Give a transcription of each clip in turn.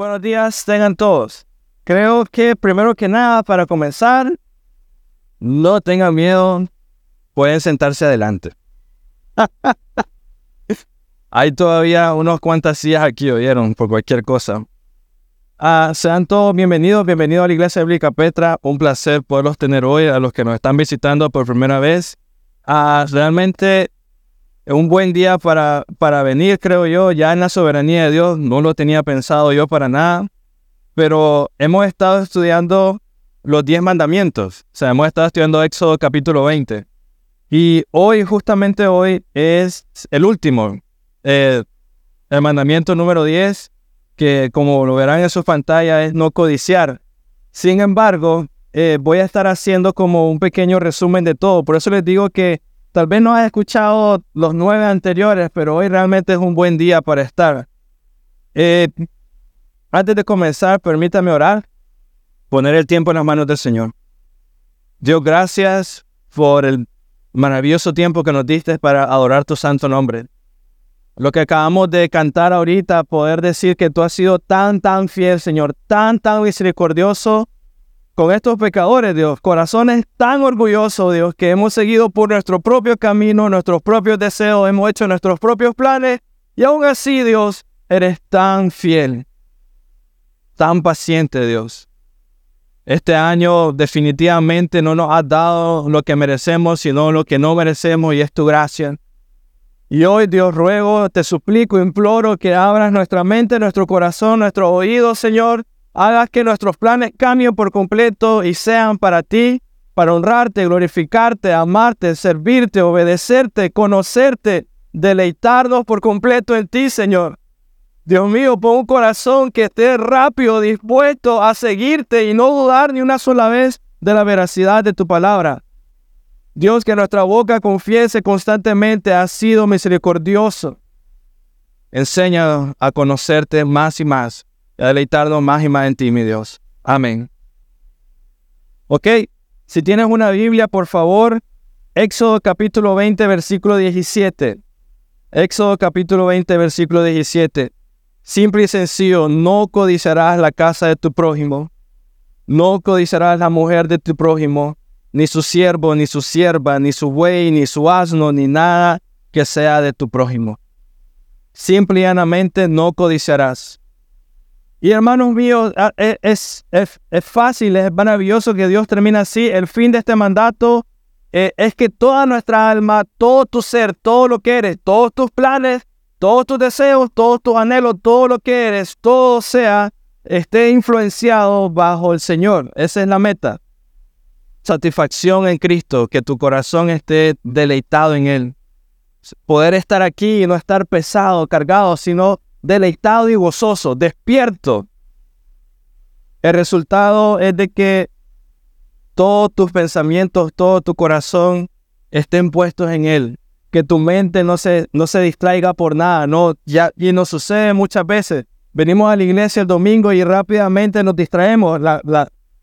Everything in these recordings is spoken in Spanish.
buenos días tengan todos. Creo que primero que nada, para comenzar, no tengan miedo, pueden sentarse adelante. Hay todavía unos cuantas sillas aquí, oyeron, por cualquier cosa. Ah, sean todos bienvenidos, bienvenidos a la Iglesia Bíblica Petra. Un placer poderlos tener hoy, a los que nos están visitando por primera vez. Ah, realmente es un buen día para, para venir, creo yo, ya en la soberanía de Dios. No lo tenía pensado yo para nada, pero hemos estado estudiando los diez mandamientos. O sea, hemos estado estudiando Éxodo capítulo 20. Y hoy, justamente hoy, es el último, eh, el mandamiento número 10, que como lo verán en su pantalla es no codiciar. Sin embargo, eh, voy a estar haciendo como un pequeño resumen de todo. Por eso les digo que tal vez no has escuchado los nueve anteriores, pero hoy realmente es un buen día para estar. Eh, antes de comenzar, permítame orar, poner el tiempo en las manos del Señor. Dios, gracias por el maravilloso tiempo que nos diste para adorar tu santo nombre. Lo que acabamos de cantar ahorita, poder decir que tú has sido tan, tan fiel, Señor, tan, tan misericordioso con estos pecadores, Dios, corazones tan orgullosos, Dios, que hemos seguido por nuestro propio camino, nuestros propios deseos, hemos hecho nuestros propios planes y aún así, Dios, eres tan fiel, tan paciente, Dios. Este año definitivamente no nos has dado lo que merecemos, sino lo que no merecemos y es tu gracia. Y hoy, Dios, ruego, te suplico, imploro que abras nuestra mente, nuestro corazón, nuestros oídos, Señor. Hagas que nuestros planes cambien por completo y sean para ti, para honrarte, glorificarte, amarte, servirte, obedecerte, conocerte, deleitarnos por completo en ti, Señor. Dios mío, pon un corazón que esté rápido, dispuesto a seguirte y no dudar ni una sola vez de la veracidad de tu palabra. Dios, que nuestra boca confiese constantemente, ha sido misericordioso. Enseña a conocerte más y más, y deleitarnos más y más en ti, mi Dios. Amén. Ok, si tienes una Biblia, por favor, Éxodo capítulo 20, versículo 17. Éxodo capítulo 20, versículo 17. Simple y sencillo, no codiciarás la casa de tu prójimo, no codiciarás la mujer de tu prójimo, ni su siervo, ni su sierva, ni su buey, ni su asno, ni nada que sea de tu prójimo. Simple y llanamente no codiciarás. Y hermanos míos, e, es, es, es, fácil, es maravilloso que Dios termine así. El fin de este mandato eh, es que toda nuestra alma, todo tu ser, todo lo que eres, todos tus planes, todos tus deseos, todos tus anhelos, todo lo que eres, todo sea, esté influenciado bajo el Señor. Esa es la meta. Satisfacción en Cristo, que tu corazón esté deleitado en Él. Poder estar aquí y no estar pesado, cargado, sino deleitado y gozoso, despierto. El resultado es de que todos tus pensamientos, todo tu corazón estén puestos en Él que tu mente no se, no se distraiga por nada, no, ya, y nos sucede muchas veces. Venimos a la iglesia el domingo y rápidamente nos distraemos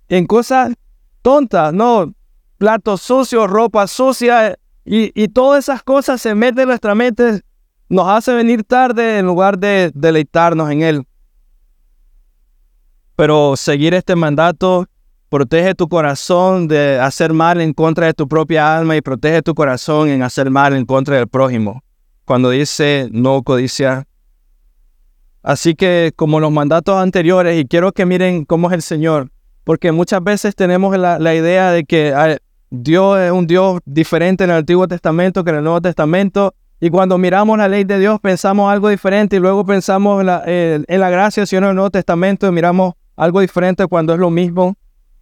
en cosas tontas, no, platos sucios, ropa sucia, y, y todas esas cosas se meten en nuestra mente, nos hace venir tarde en lugar de deleitarnos en Él. Pero seguir este mandato Protege tu corazón de hacer mal en contra de tu propia alma y protege tu corazón en hacer mal en contra del prójimo. Cuando dice no codicia. Así que como los mandatos anteriores, y quiero que miren cómo es el Señor, porque muchas veces tenemos la, idea de que Dios es un Dios diferente en el Antiguo Testamento que en el Nuevo Testamento, y cuando miramos la ley de Dios pensamos algo diferente y luego pensamos en la, en la gracia, si en el Nuevo Testamento y miramos algo diferente cuando es lo mismo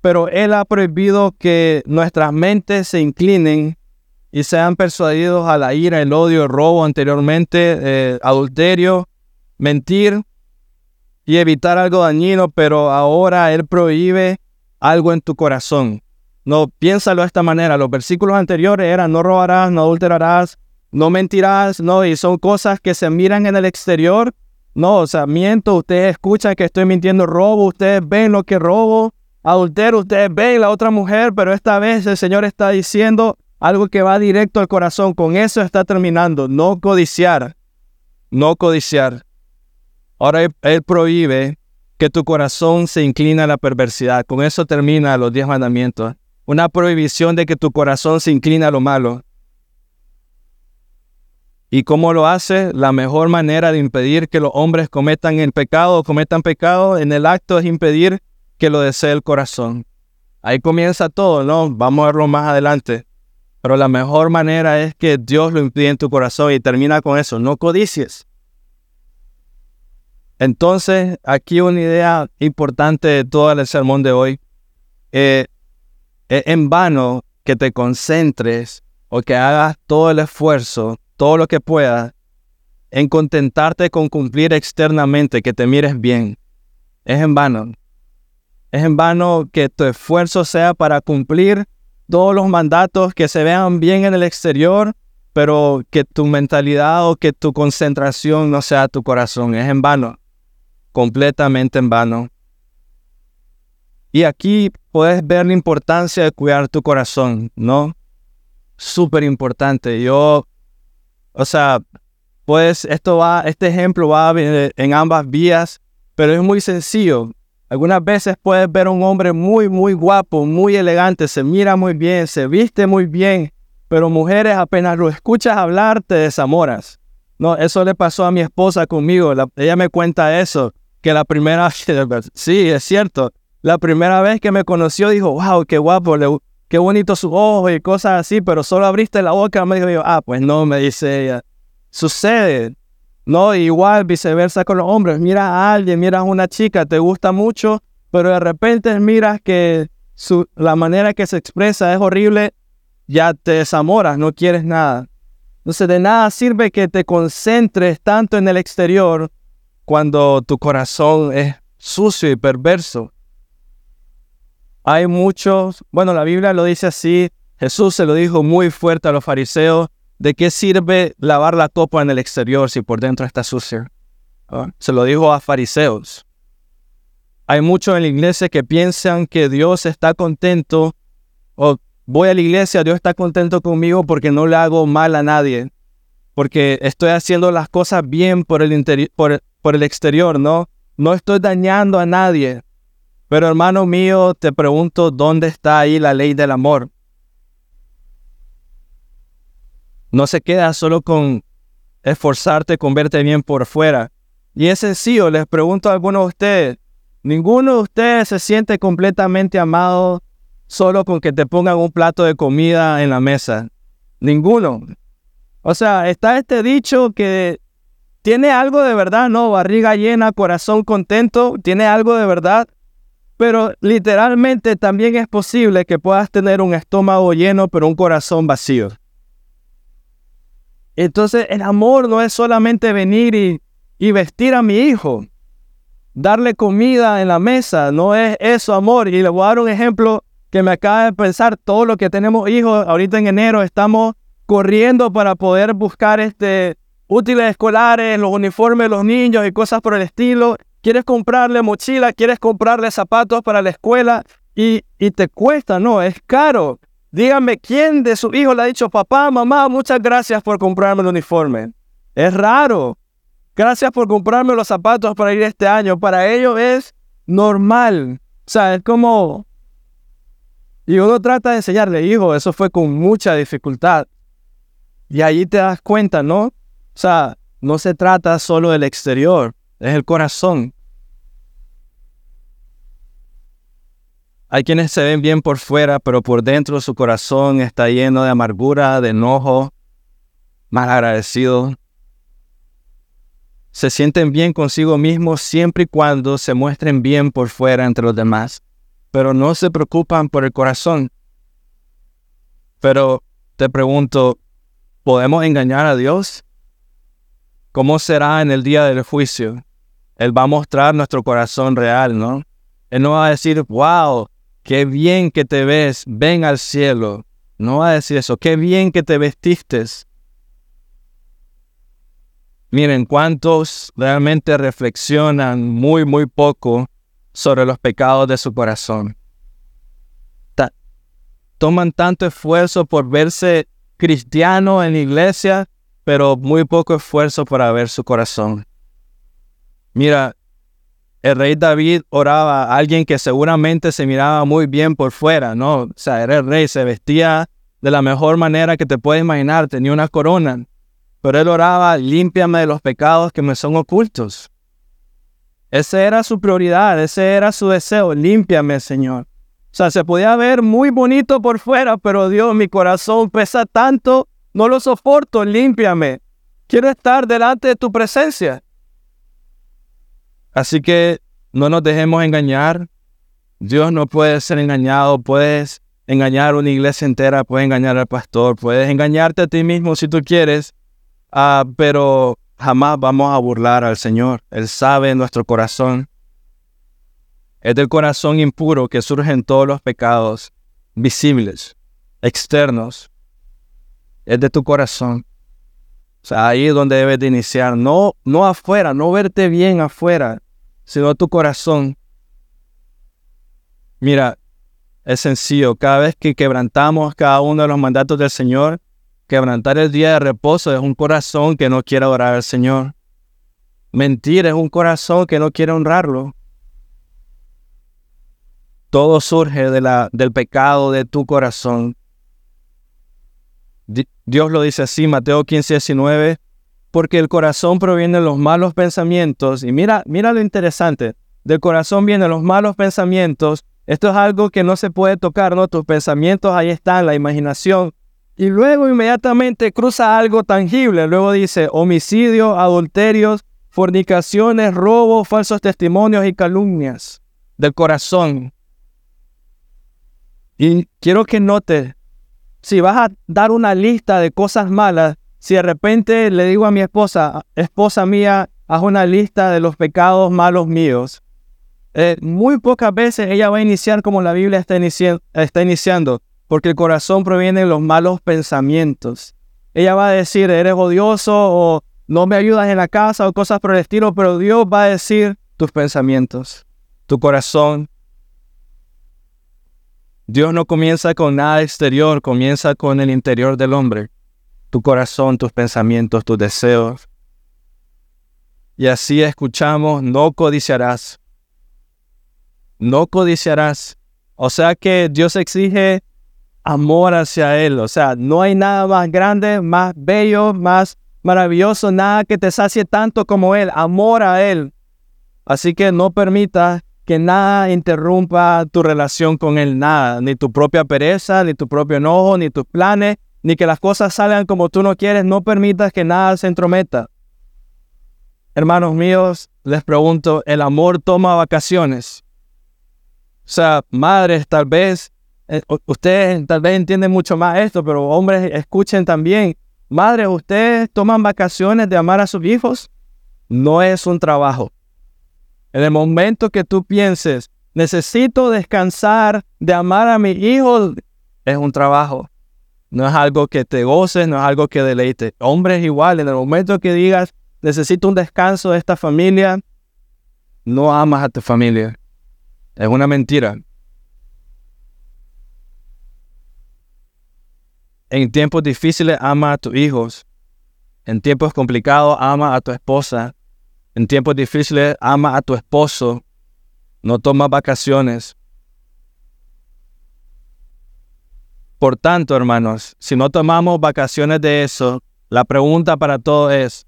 pero Él ha prohibido que nuestras mentes se inclinen y sean persuadidos a la ira, el odio, el robo anteriormente, eh, adulterio, mentir y evitar algo dañino, pero ahora Él prohíbe algo en tu corazón. No, piénsalo de esta manera. Los versículos anteriores eran no robarás, no adulterarás, no mentirás, no, y son cosas que se miran en el exterior. No, o sea, miento, ustedes escuchan que estoy mintiendo, robo, ustedes ven lo que robo, adulterio, ustedes ven la otra mujer, pero esta vez el Señor está diciendo algo que va directo al corazón. Con eso está terminando. No codiciar. No codiciar. Ahora Él, prohíbe que tu corazón se inclina a la perversidad. Con eso termina los diez mandamientos. Una prohibición de que tu corazón se inclina a lo malo. ¿Y cómo lo hace? La mejor manera de impedir que los hombres cometan el pecado o cometan pecado en el acto es impedir que lo desee el corazón. Ahí comienza todo, ¿no? Vamos a verlo más adelante. Pero la mejor manera es que Dios lo impide en tu corazón y termina con eso, no codicies. Entonces, aquí una idea importante de todo el sermón de hoy. Eh, es en vano que te concentres o que hagas todo el esfuerzo, todo lo que puedas, en contentarte con cumplir externamente, que te mires bien. Es en vano. Es en vano que tu esfuerzo sea para cumplir todos los mandatos que se vean bien en el exterior, pero que tu mentalidad o que tu concentración no sea tu corazón. Es en vano completamente en vano. Y aquí puedes ver la importancia de cuidar tu corazón, ¿no? Súper importante. Yo, o sea, pues esto va, este ejemplo va en ambas vías, pero es muy sencillo. Algunas veces puedes ver a un hombre muy, muy guapo, muy elegante, se mira muy bien, se viste muy bien, pero mujeres apenas lo escuchas hablar te desamoras. No, eso le pasó a mi esposa conmigo. ella me cuenta eso que la primera, sí, es cierto, la primera vez que me conoció dijo, wow, qué guapo, qué bonito su ojo y cosas así, pero solo abriste la boca, me dijo yo, ah, pues no, me dice ella, sucede, no, igual viceversa con los hombres, miras a alguien, miras a una chica, te gusta mucho, pero de repente miras que su, la manera que se expresa es horrible, ya te desamoras, no quieres nada. Entonces de nada sirve que te concentres tanto en el exterior cuando tu corazón es sucio y perverso. Hay muchos, bueno, la Biblia lo dice así, Jesús se lo dijo muy fuerte a los fariseos, ¿de qué sirve lavar la copa en el exterior si por dentro está sucio? ¿Ah? Se lo dijo a fariseos. Hay muchos en la iglesia que piensan que Dios está contento o voy a la iglesia, Dios está contento conmigo porque no le hago mal a nadie, porque estoy haciendo las cosas bien por el, por, por el exterior, ¿no? No estoy dañando a nadie. Pero hermano mío, te pregunto, ¿dónde está ahí la ley del amor? No se queda solo con esforzarte con verte bien por fuera. Y es sencillo, les pregunto a algunos de ustedes, ninguno de ustedes se siente completamente amado solo con que te pongan un plato de comida en la mesa. Ninguno. O sea, está este dicho que tiene algo de verdad, ¿no? Barriga llena, corazón contento, tiene algo de verdad. Pero literalmente también es posible que puedas tener un estómago lleno, pero un corazón vacío. Entonces el amor no es solamente venir y, vestir a mi hijo, darle comida en la mesa, no es eso amor. Y le voy a dar un ejemplo que me acaba de pensar, todo lo que tenemos hijos, ahorita en enero estamos corriendo para poder buscar este, útiles escolares, los uniformes de los niños y cosas por el estilo. Quieres comprarle mochila, quieres comprarle zapatos para la escuela y, y te cuesta, no, es caro. Dígame, ¿quién de sus hijos le ha dicho, papá, mamá, muchas gracias por comprarme el uniforme? Es raro. Gracias por comprarme los zapatos para ir este año. Para ellos es normal. O sea, es como... Y uno trata de enseñarle, hijo, eso fue con mucha dificultad. Y ahí te das cuenta, ¿no? O sea, no se trata solo del exterior, es el corazón. Hay quienes se ven bien por fuera, pero por dentro su corazón está lleno de amargura, de enojo, mal agradecido. Se sienten bien consigo mismos siempre y cuando se muestren bien por fuera entre los demás, pero no se preocupan por el corazón. Pero te pregunto, ¿podemos engañar a Dios? ¿Cómo será en el día del juicio? Él va a mostrar nuestro corazón real, ¿no? Él no va a decir, wow, qué bien que te ves, ven al cielo. No va a decir eso, qué bien que te vestiste. Miren, ¿cuántos realmente reflexionan muy, muy poco sobre los pecados de su corazón? toman tanto esfuerzo por verse cristiano en la iglesia, pero muy poco esfuerzo para ver su corazón. Mira, el rey David oraba a alguien que seguramente se miraba muy bien por fuera, ¿no? O sea, era el rey, se vestía de la mejor manera que te puedes imaginar, tenía una corona. Pero él oraba, límpiame de los pecados que me son ocultos. Esa era su prioridad, ese era su deseo, límpiame, Señor. O sea, se podía ver muy bonito por fuera, pero Dios, mi corazón pesa tanto, no lo soporto, límpiame. Quiero estar delante de tu presencia. Así que no nos dejemos engañar. Dios no puede ser engañado. Puedes engañar una iglesia entera, puedes engañar al pastor, puedes engañarte a ti mismo si tú quieres, uh, pero jamás vamos a burlar al Señor. Él sabe nuestro corazón. Es del corazón impuro que surgen todos los pecados visibles, externos. Es de tu corazón. O sea, ahí es donde debes de iniciar. No, no afuera, no verte bien afuera, sino tu corazón. Mira, es sencillo. Cada vez que quebrantamos cada uno de los mandatos del Señor, Quebrantar el día de reposo es un corazón que no quiere orar al Señor. Mentir es un corazón que no quiere honrarlo. Todo surge de la, del pecado de tu corazón. Dios lo dice así, Mateo 15, 19, porque el corazón proviene de los malos pensamientos. Y mira, mira lo interesante, del corazón vienen los malos pensamientos. Esto es algo que no se puede tocar, ¿no? Tus pensamientos ahí están, la imaginación. Y luego inmediatamente cruza algo tangible. Luego dice homicidio, adulterios, fornicaciones, robos, falsos testimonios y calumnias del corazón. Y quiero que notes, si vas a dar una lista de cosas malas, si de repente le digo a mi esposa, esposa mía, haz una lista de los pecados malos míos, eh, muy pocas veces ella va a iniciar como la Biblia está, está iniciando porque el corazón proviene de los malos pensamientos. Ella va a decir, eres odioso o no me ayudas en la casa o cosas por el estilo, pero Dios va a decir tus pensamientos, tu corazón. Dios no comienza con nada exterior, comienza con el interior del hombre, tu corazón, tus pensamientos, tus deseos. Y así escuchamos, no codiciarás. No codiciarás. O sea que Dios exige amor hacia Él. O sea, no hay nada más grande, más bello, más maravilloso, nada que te sacie tanto como Él, amor a Él. Así que no permita que nada interrumpa tu relación con Él, nada, ni tu propia pereza, ni tu propio enojo, ni tus planes, ni que las cosas salgan como tú no quieres, no permitas que nada se entrometa. Hermanos míos, les pregunto, ¿el amor toma vacaciones? O sea, madres, tal vez eh, ustedes tal vez entienden mucho más esto, pero hombres escuchen también. Madres, ¿ustedes toman vacaciones de amar a sus hijos? No es un trabajo. En el momento que tú pienses, necesito descansar de amar a mis hijos, es un trabajo. No es algo que te goces, no es algo que deleite. Hombres igual, en el momento que digas, necesito un descanso de esta familia, no amas a tu familia. Es una mentira. En tiempos difíciles ama a tus hijos. En tiempos complicados ama a tu esposa. En tiempos difíciles ama a tu esposo. No toma vacaciones. Por tanto, hermanos, si no tomamos vacaciones de eso, la pregunta para todos es,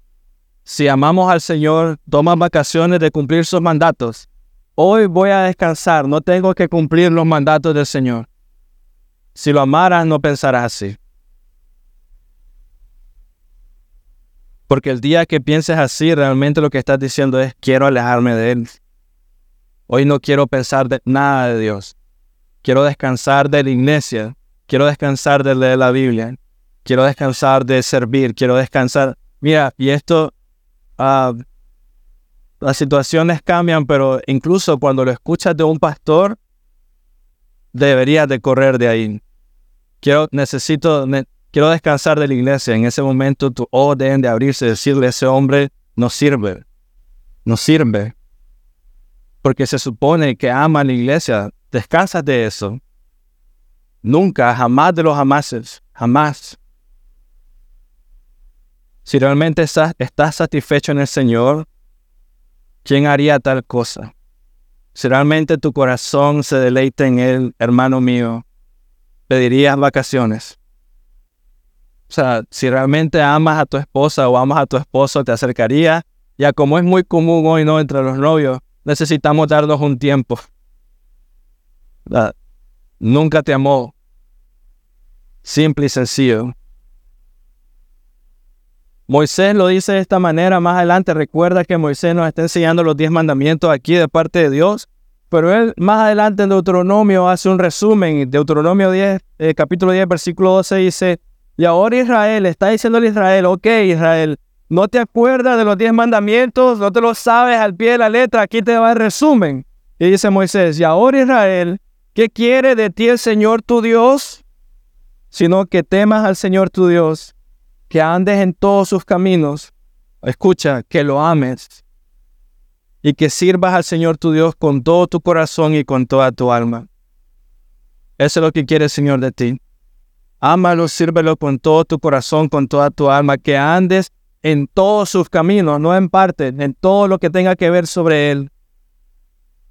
si amamos al Señor, toma vacaciones de cumplir sus mandatos. Hoy voy a descansar, no tengo que cumplir los mandatos del Señor. Si lo amaras, no pensarás así. Porque el día que pienses así, realmente lo que estás diciendo es, quiero alejarme de Él. Hoy no quiero pensar de nada de Dios. Quiero descansar de la iglesia. Quiero descansar de leer la Biblia. Quiero descansar de servir. Quiero descansar. Mira, y esto, ah, las situaciones cambian, pero incluso cuando lo escuchas de un pastor, deberías de correr de ahí. Quiero, necesito, quiero descansar de la iglesia. En ese momento tu orden de abrirse, decirle a ese hombre, no sirve. No sirve. Porque se supone que ama la iglesia. Descansas de eso. Nunca, jamás de los jamases. Jamás. Si realmente estás, estás satisfecho en el Señor, ¿quién haría tal cosa? si realmente tu corazón se deleita en Él, hermano mío, pedirías vacaciones. O sea, si realmente amas a tu esposa o amas a tu esposo, te acercaría. Ya como es muy común hoy, ¿no? Entre los novios, necesitamos darnos un tiempo. Nunca te amó. Simple y sencillo. Moisés lo dice de esta manera más adelante. Recuerda que Moisés nos está enseñando los diez mandamientos aquí de parte de Dios. Pero él más adelante en Deuteronomio hace un resumen. Deuteronomio 10, eh, capítulo 10, versículo 12 dice, y ahora Israel, está diciendo a Israel, ok Israel, no te acuerdas de los diez mandamientos, no te lo sabes al pie de la letra, aquí te va el resumen. Y dice Moisés, y ahora Israel, ¿qué quiere de ti el Señor tu Dios? Sino que temas al Señor tu Dios que andes en todos sus caminos. Escucha, que lo ames y que sirvas al Señor tu Dios con todo tu corazón y con toda tu alma. Eso es lo que quiere el Señor de ti. Ámalo, sírvelo con todo tu corazón, con toda tu alma, que andes en todos sus caminos, no en parte, en todo lo que tenga que ver sobre Él.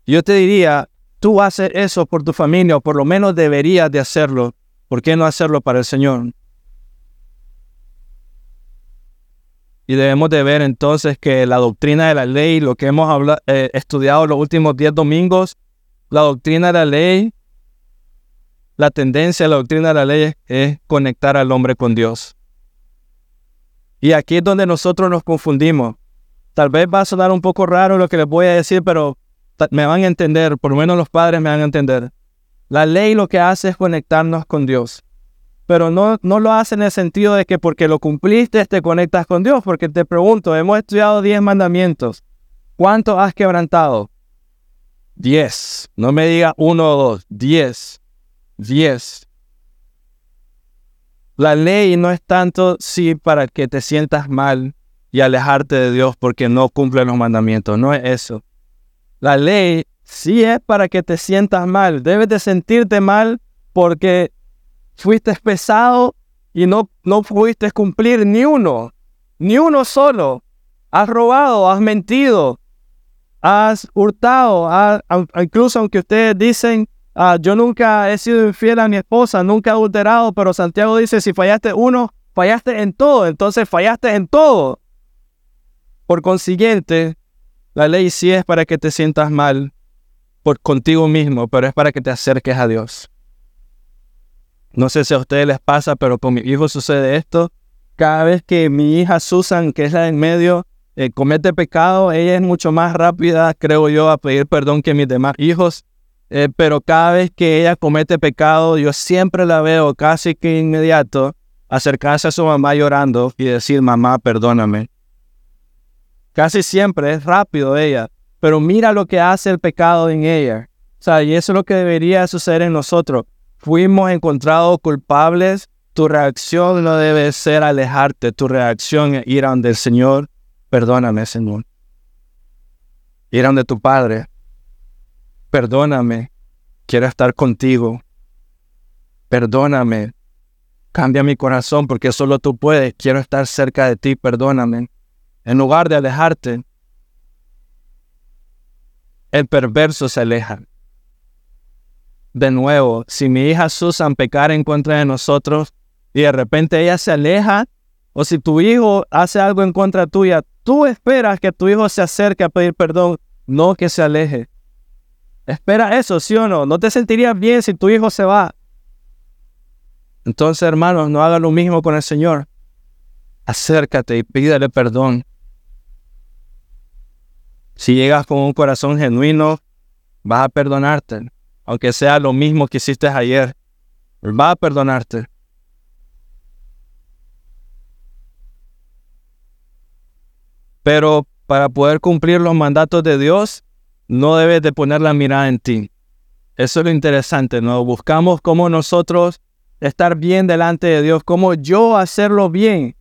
Yo te diría, tú haces eso por tu familia, o por lo menos deberías de hacerlo. ¿Por qué no hacerlo para el Señor? Y debemos de ver entonces que la doctrina de la ley, lo que hemos eh, estudiado los últimos 10 domingos, la doctrina de la ley, la tendencia de la doctrina de la ley es conectar al hombre con Dios. Y aquí es donde nosotros nos confundimos. Tal vez va a sonar un poco raro lo que les voy a decir, pero me van a entender, por lo menos los padres me van a entender. La ley lo que hace es conectarnos con Dios pero no, no lo hace en el sentido de que porque lo cumpliste te conectas con Dios, porque te pregunto, hemos estudiado 10 mandamientos, ¿cuántos has quebrantado? 10, no me diga uno o dos, 10, 10. La ley no es tanto sí para que te sientas mal y alejarte de Dios porque no cumple los mandamientos, no es eso. La ley sí es para que te sientas mal, debes de sentirte mal porque fuiste pesado y no, no pudiste cumplir ni uno, ni uno solo. Has robado, has mentido, has hurtado, incluso aunque ustedes dicen, ah, yo nunca he sido infiel a mi esposa, nunca he adulterado, pero Santiago dice, si fallaste uno, fallaste en todo, entonces fallaste en todo. Por consiguiente, la ley sí es para que te sientas mal por contigo mismo, pero es para que te acerques a Dios. No sé si a ustedes les pasa, pero con mi hijo sucede esto. Cada vez que mi hija Susan, que es la en medio, eh, comete pecado, ella es mucho más rápida, creo yo, a pedir perdón que mis demás hijos. Eh, pero cada vez que ella comete pecado, yo siempre la veo casi que inmediato acercarse a su mamá llorando y decir, mamá, perdóname. Casi siempre es rápido ella, pero mira lo que hace el pecado en ella. O sea, y eso es lo que debería suceder en nosotros fuimos encontrados culpables, tu reacción no debe ser alejarte, tu reacción es ir a donde el Señor, perdóname Señor. Ir a donde tu Padre, perdóname, quiero estar contigo. Perdóname, cambia mi corazón porque solo tú puedes, quiero estar cerca de ti, perdóname. En lugar de alejarte, el perverso se aleja de nuevo, si mi hija Susan pecara en contra de nosotros y de repente ella se aleja, o si tu hijo hace algo en contra tuya, tú esperas que tu hijo se acerque a pedir perdón, no que se aleje. Espera eso, sí o no. No te sentirías bien si tu hijo se va. Entonces, hermanos, no haga lo mismo con el Señor. Acércate y pídele perdón. Si llegas con un corazón genuino, vas a perdonarte aunque sea lo mismo que hiciste ayer, va a perdonarte. Pero para poder cumplir los mandatos de Dios, no debes de poner la mirada en ti. Eso es lo interesante, ¿no? Buscamos cómo nosotros estar bien delante de Dios, cómo yo hacerlo bien.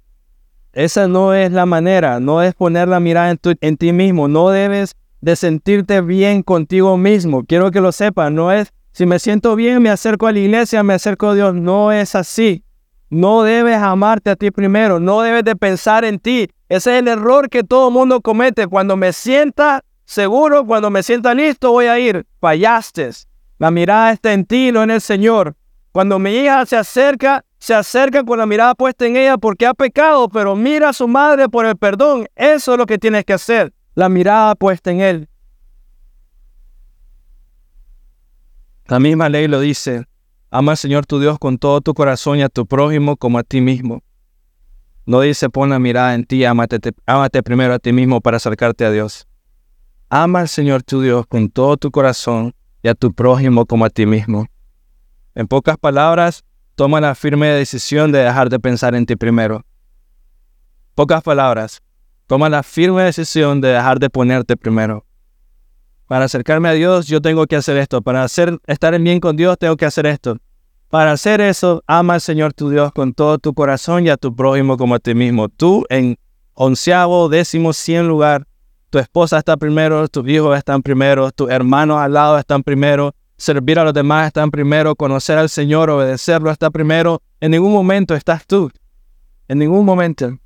Esa no es la manera, no es poner la mirada en, en ti mismo, no debes de sentirte bien contigo mismo. Quiero que lo sepas, no es si me siento bien, me acerco a la iglesia, me acerco a Dios. No es así. No debes amarte a ti primero, no debes de pensar en ti. Ese es el error que todo mundo comete. Cuando me sienta seguro, cuando me sienta listo voy a ir. Fallaste. La mirada está en ti, no en el Señor. Cuando mi hija se acerca, se acerca con la mirada puesta en ella porque ha pecado, pero mira a su madre por el perdón. Eso es lo que tienes que hacer. La mirada puesta en él. La misma ley lo dice. Ama al Señor tu Dios con todo tu corazón y a tu prójimo como a ti mismo. No dice pon la mirada en ti, ámate, ámate primero a ti mismo para acercarte a Dios. Ama al Señor tu Dios con todo tu corazón y a tu prójimo como a ti mismo. En pocas palabras, toma la firme decisión de dejar de pensar en ti primero. Pocas palabras, toma la firme decisión de dejar de ponerte primero. Para acercarme a Dios, yo tengo que hacer esto. Para hacer, estar en bien con Dios, tengo que hacer esto. Para hacer eso, ama al Señor tu Dios con todo tu corazón y a tu prójimo como a ti mismo. Tú en onceavo, décimo, cien lugar, tu esposa está primero, tus hijos están primero, tus hermanos al lado están primero, servir a los demás están primero, conocer al Señor, obedecerlo está primero. En ningún momento estás tú. En ningún momento.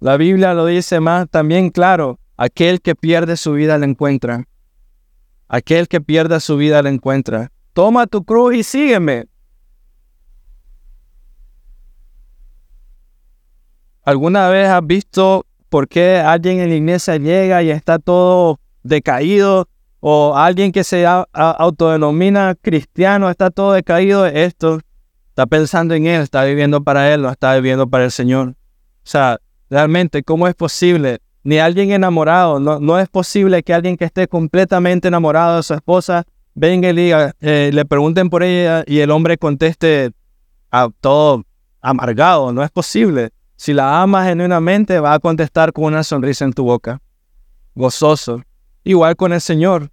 La Biblia lo dice más también claro. Aquel que pierde su vida la encuentra. Aquel que pierda su vida la encuentra. Toma tu cruz y sígueme. ¿Alguna vez has visto por qué alguien en la iglesia llega y está todo decaído? O alguien que se autodenomina cristiano está todo decaído de esto. Está pensando en él, está viviendo para él, no está viviendo para el Señor. O sea, realmente, ¿cómo es posible ni alguien enamorado. No, no es posible que alguien que esté completamente enamorado de su esposa venga y le, eh, pregunten por ella y el hombre conteste a todo amargado. No es posible. Si la amas genuinamente, va a contestar con una sonrisa en tu boca, gozoso. Igual con el Señor.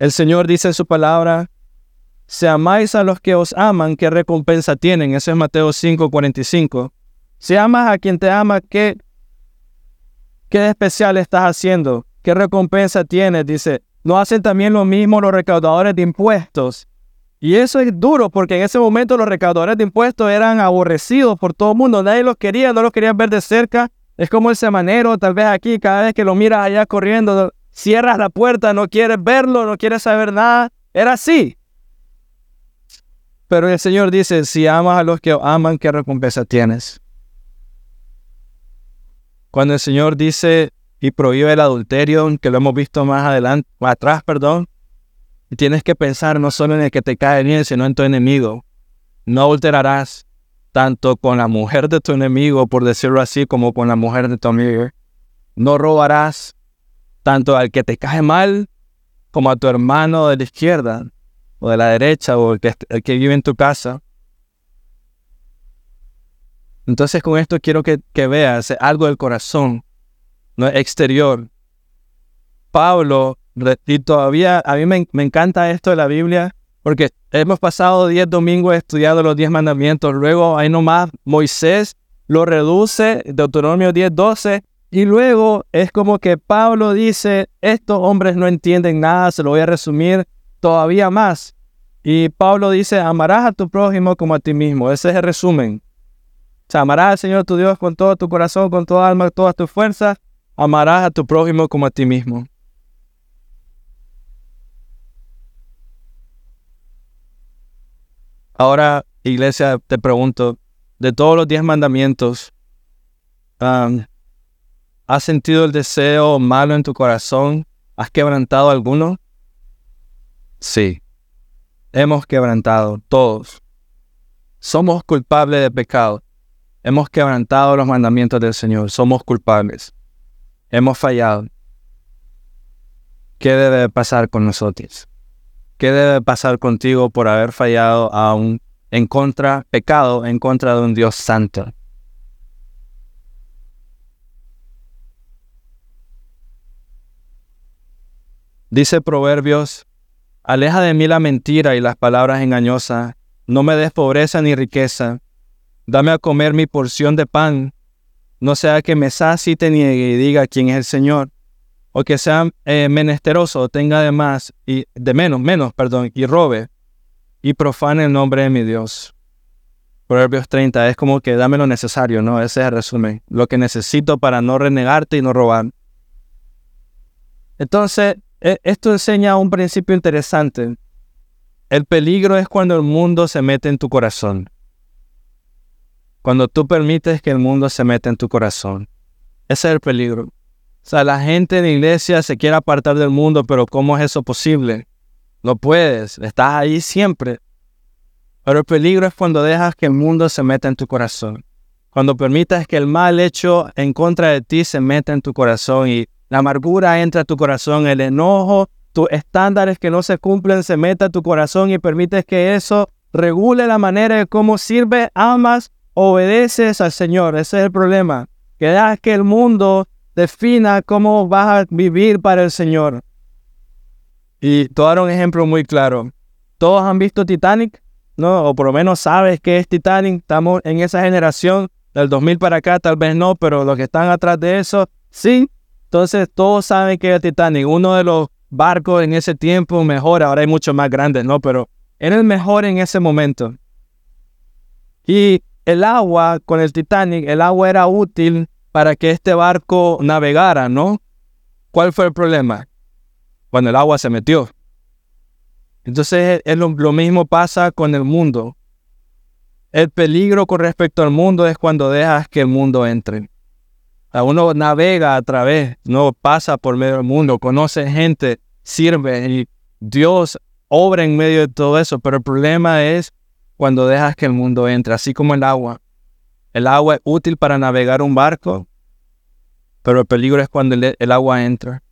El Señor dice en su palabra, si amáis a los que os aman, ¿qué recompensa tienen? Ese es Mateo 5:45. Si amas a quien te ama, ¿qué ¿Qué especial estás haciendo? ¿Qué recompensa tienes? Dice, ¿no hacen también lo mismo los recaudadores de impuestos? Y eso es duro porque en ese momento los recaudadores de impuestos eran aborrecidos por todo el mundo. Nadie los quería, no los querían ver de cerca. Es como el semanero, tal vez aquí, cada vez que lo miras allá corriendo, cierras la puerta, no quieres verlo, no quieres saber nada. Era así. Pero el Señor dice, si amas a los que aman, ¿qué recompensa tienes? Cuando el Señor dice y prohíbe el adulterio, que lo hemos visto más adelante, atrás, perdón, y tienes que pensar no solo en el que te cae bien, sino en tu enemigo. No adulterarás tanto con la mujer de tu enemigo, por decirlo así, como con la mujer de tu amigo. No robarás tanto al que te cae mal como a tu hermano de la izquierda o de la derecha o el que, el que vive en tu casa. Entonces con esto quiero que, veas algo del corazón, no exterior. Pablo, y todavía a mí me, encanta esto de la Biblia, porque hemos pasado 10 domingos estudiando los 10 mandamientos, luego ahí nomás Moisés lo reduce, Deuteronomio 10, 12, y luego es como que Pablo dice, estos hombres no entienden nada, se lo voy a resumir todavía más. Y Pablo dice, amarás a tu prójimo como a ti mismo. Ese es el resumen amarás al Señor tu Dios con todo tu corazón, con toda alma, todas tus fuerzas. Amarás a tu prójimo como a ti mismo. Ahora, iglesia, te pregunto, de todos los diez mandamientos, ¿has sentido el deseo malo en tu corazón? ¿Has quebrantado alguno? Sí, hemos quebrantado todos. Somos culpables de pecado. Hemos quebrantado los mandamientos del Señor, somos culpables, hemos fallado. ¿Qué debe pasar con nosotros? ¿Qué debe pasar contigo por haber fallado aún en contra, pecado en contra de un Dios santo? Dice Proverbios, aleja de mí la mentira y las palabras engañosas, no me des pobreza ni riqueza, Dame a comer mi porción de pan, no sea que me sacie y te niegue y diga quién es el Señor, o que sea eh, menesteroso, tenga de más y de menos, menos, perdón, y robe y profane el nombre de mi Dios. Proverbios 30 es como que dame lo necesario, ¿no? Ese es el resumen. Lo que necesito para no renegarte y no robar. Entonces, e, esto enseña un principio interesante. El peligro es cuando el mundo se mete en tu corazón. Cuando tú permites que el mundo se meta en tu corazón. Ese es el peligro. O sea, la gente en la iglesia se quiere apartar del mundo, pero ¿cómo es eso posible? No puedes, estás ahí siempre. Pero el peligro es cuando dejas que el mundo se meta en tu corazón. Cuando permitas que el mal hecho en contra de ti se meta en tu corazón y la amargura entra a tu corazón, el enojo, tus estándares que no se cumplen se meta a tu corazón y permites que eso regule la manera de cómo sirve, amas, obedeces al Señor. Ese es el problema. Que dejas que el mundo defina cómo vas a vivir para el Señor. Y te dar un ejemplo muy claro. ¿Todos han visto Titanic? ¿no? O por lo menos sabes que es Titanic. Estamos en esa generación del 2000 para acá, tal vez no, pero los que están atrás de eso, sí. Entonces todos saben que es Titanic. Uno de los barcos en ese tiempo mejor, ahora hay muchos más grandes, ¿no? Pero era el mejor en ese momento. Y el agua con el Titanic, el agua era útil para que este barco navegara, ¿no? ¿Cuál fue el problema? Cuando el agua se metió. Entonces es lo, mismo pasa con el mundo. El peligro con respecto al mundo es cuando dejas que el mundo entre. Uno navega a través, no pasa por medio del mundo, conoce gente, sirve y Dios obra en medio de todo eso, pero el problema es cuando dejas que el mundo entre, así como el agua. El agua es útil para navegar un barco, pero el peligro es cuando el, agua entra.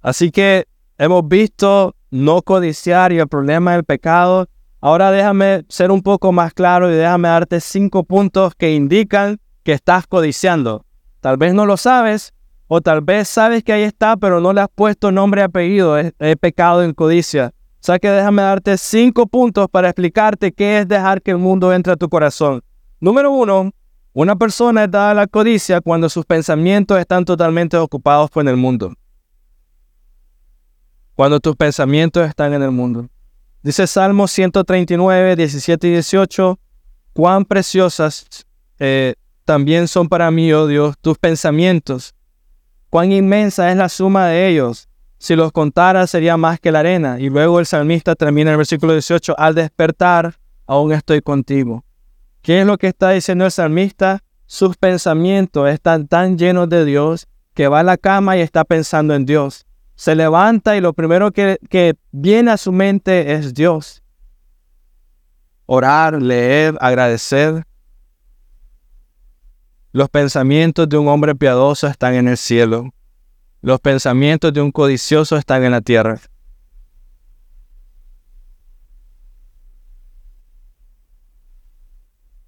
Así que hemos visto no codiciar y el problema del pecado. Ahora déjame ser un poco más claro y déjame darte cinco puntos que indican que estás codiciando. Tal vez no lo sabes o tal vez sabes que ahí está, pero no le has puesto nombre y apellido. Pecado en codicia. O sea que déjame darte cinco puntos para explicarte qué es dejar que el mundo entre a tu corazón. Número uno, una persona es dada la codicia cuando sus pensamientos están totalmente ocupados por el mundo cuando tus pensamientos están en el mundo. Dice Salmo 139, 17 y 18, cuán preciosas eh, también son para mí, oh Dios, tus pensamientos. Cuán inmensa es la suma de ellos. Si los contara sería más que la arena. Y luego el salmista termina el versículo 18, al despertar, aún estoy contigo. ¿Qué es lo que está diciendo el salmista? Sus pensamientos están tan llenos de Dios que va a la cama y está pensando en Dios se levanta y lo primero que, viene a su mente es Dios. Orar, leer, agradecer. Los pensamientos de un hombre piadoso están en el cielo. Los pensamientos de un codicioso están en la tierra.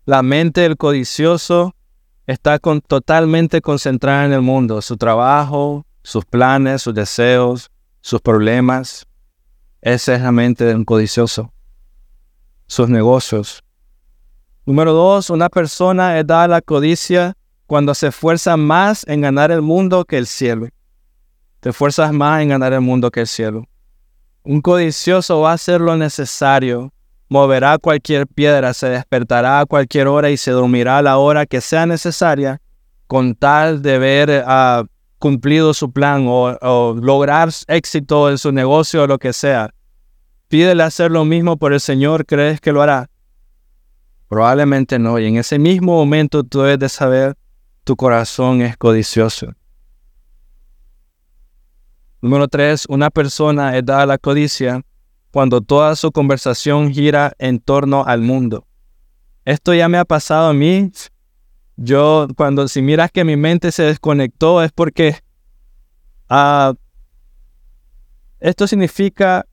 La mente del codicioso está totalmente concentrada en el mundo, su trabajo, sus planes, sus deseos, sus problemas. Esa es la mente de un codicioso. Sus negocios. Número dos, una persona es dada la codicia cuando se esfuerza más en ganar el mundo que el cielo. Te esfuerzas más en ganar el mundo que el cielo. Un codicioso va a hacer lo necesario, moverá cualquier piedra, se despertará a cualquier hora y se dormirá a la hora que sea necesaria con tal de ver a cumplido su plan o, lograr éxito en su negocio o lo que sea. Pídele hacer lo mismo por el Señor, ¿crees que lo hará? Probablemente no. Y en ese mismo momento tú debes de saber, tu corazón es codicioso. Número tres, una persona es dada la codicia cuando toda su conversación gira en torno al mundo. Esto ya me ha pasado a mí yo, cuando si miras que mi mente se desconectó es porque uh, esto significa